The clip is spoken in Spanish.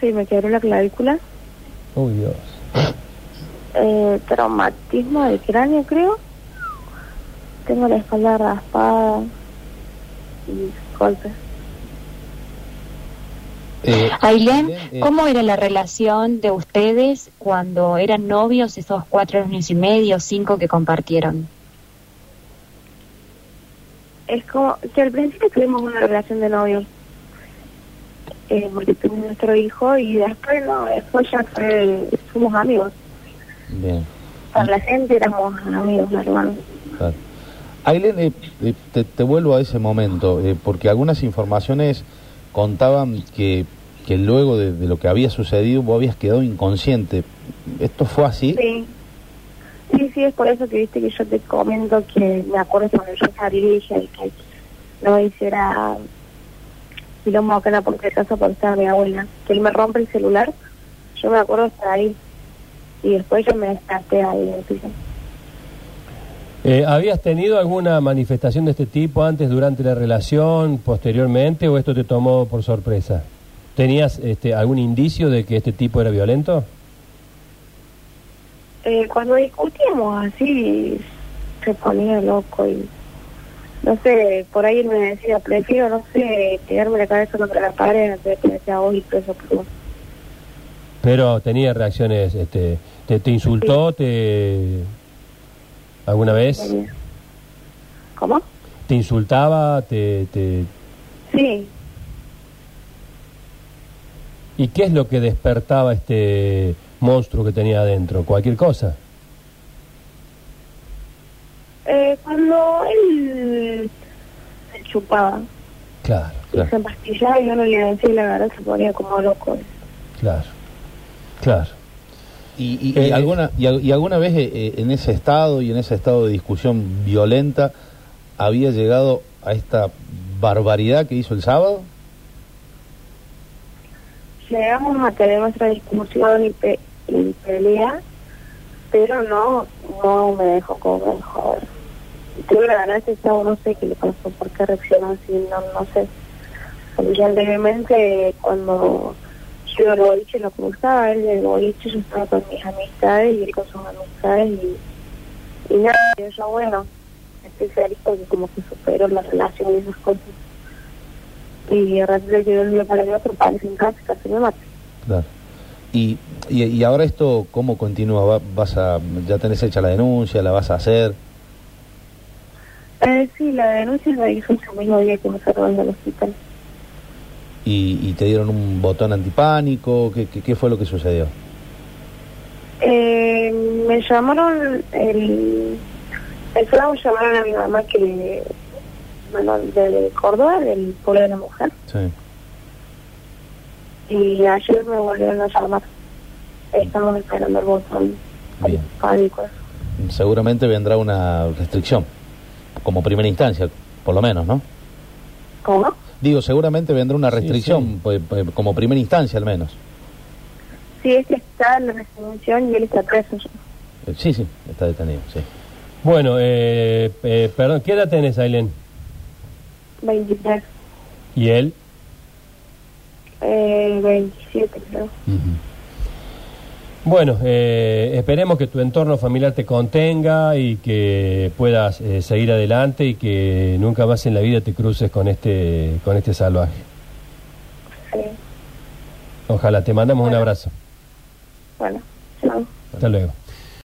Sí, me quebré la clavícula. Uy, Dios. Eh, traumatismo del cráneo, creo. Tengo la espalda raspada y golpes. Eh, Ailén, eh, ¿cómo era la relación de ustedes cuando eran novios esos cuatro años y medio, cinco que compartieron? Es como que al principio tuvimos una relación de novios. Eh, porque tuvimos nuestro hijo y después no, después ya fue, fuimos amigos. Bien. Para la gente éramos amigos, hermanos. Claro. Eh, eh, te, te vuelvo a ese momento, eh, porque algunas informaciones contaban que, que luego de, de lo que había sucedido vos habías quedado inconsciente. ¿Esto fue así? Sí. Sí, sí, es por eso que viste que yo te comento que me acuerdo cuando yo salí y dije que no hiciera quilombo acá en la puerta de casa porque estaba mi abuela. Que él me rompe el celular, yo me acuerdo estar ahí. Y después yo me descarté ahí en el piso. Eh, ¿Habías tenido alguna manifestación de este tipo antes, durante la relación, posteriormente, o esto te tomó por sorpresa? ¿Tenías este, algún indicio de que este tipo era violento? Eh, cuando discutíamos así, se ponía loco y no sé, por ahí me decía, prefiero, no sé, tirarme la cabeza contra la pared antes de que me sea hoy preso por vos. Pero tenía reacciones, este, te, te insultó, te alguna vez. ¿Cómo? te insultaba, te, te Sí, ¿y qué es lo que despertaba este monstruo que tenía adentro? Cualquier cosa. Eh, cuando él se chupaba Claro, y claro, se empastillaba y yo no le decía la verdad, se ponía como loco. claro, claro. ¿Y, y- y Eh, alguna, y, y alguna vez eh, eh, en ese estado y en ese estado de discusión violenta había llegado a esta barbaridad que hizo el sábado? Llegamos a tener nuestra discusión y, pe- y pelea, pero no, no me dejó como joder. Tuve la ese sábado no sé qué le pasó, por qué reaccionó así, no, no sé. Anteriormente cuando yo al boliche lo cruzaba, él del boliche, yo estaba con mis amistades y él con sus amistades y, y nada, yo bueno, estoy feliz porque como que superó la relación y esas cosas. Y de repente yo el día para el otro parece en casa, casi me mata. Claro. Y, y, y ahora esto, ¿cómo continúa? Va- ¿Vas a, ¿Ya tenés hecha la denuncia? ¿La vas a hacer? Eh, sí, la denuncia la hizo ese mismo día que me sacaron del hospital. ¿Y, y te dieron un botón antipánico? ¿Qué, qué, qué fue lo que sucedió? Eh, me llamaron el... El sábado llamaron a mi mamá que... Bueno, de Córdoba, del pueblo de la mujer. Sí. Y ayer me volvieron a llamar. Estamos esperando el botón. Bien. Pánico. Seguramente vendrá una restricción, como primera instancia, por lo menos, ¿no? ¿Cómo? Digo, seguramente vendrá una restricción, sí. pues, pues, como primera instancia al menos. Sí, es que está en la resolución y él está preso. Eh, Sí, sí, está detenido, sí. Bueno, eh, eh, perdón, ¿qué edad tenés, Ailén? 23, ¿Y él? eh, 27 creo. Bueno, eh, esperemos que tu entorno familiar te contenga y que puedas eh, seguir adelante y que nunca más en la vida te cruces con este, con este salvaje. Sí. Ojalá, te mandamos un abrazo. Bueno, chao. Hasta luego.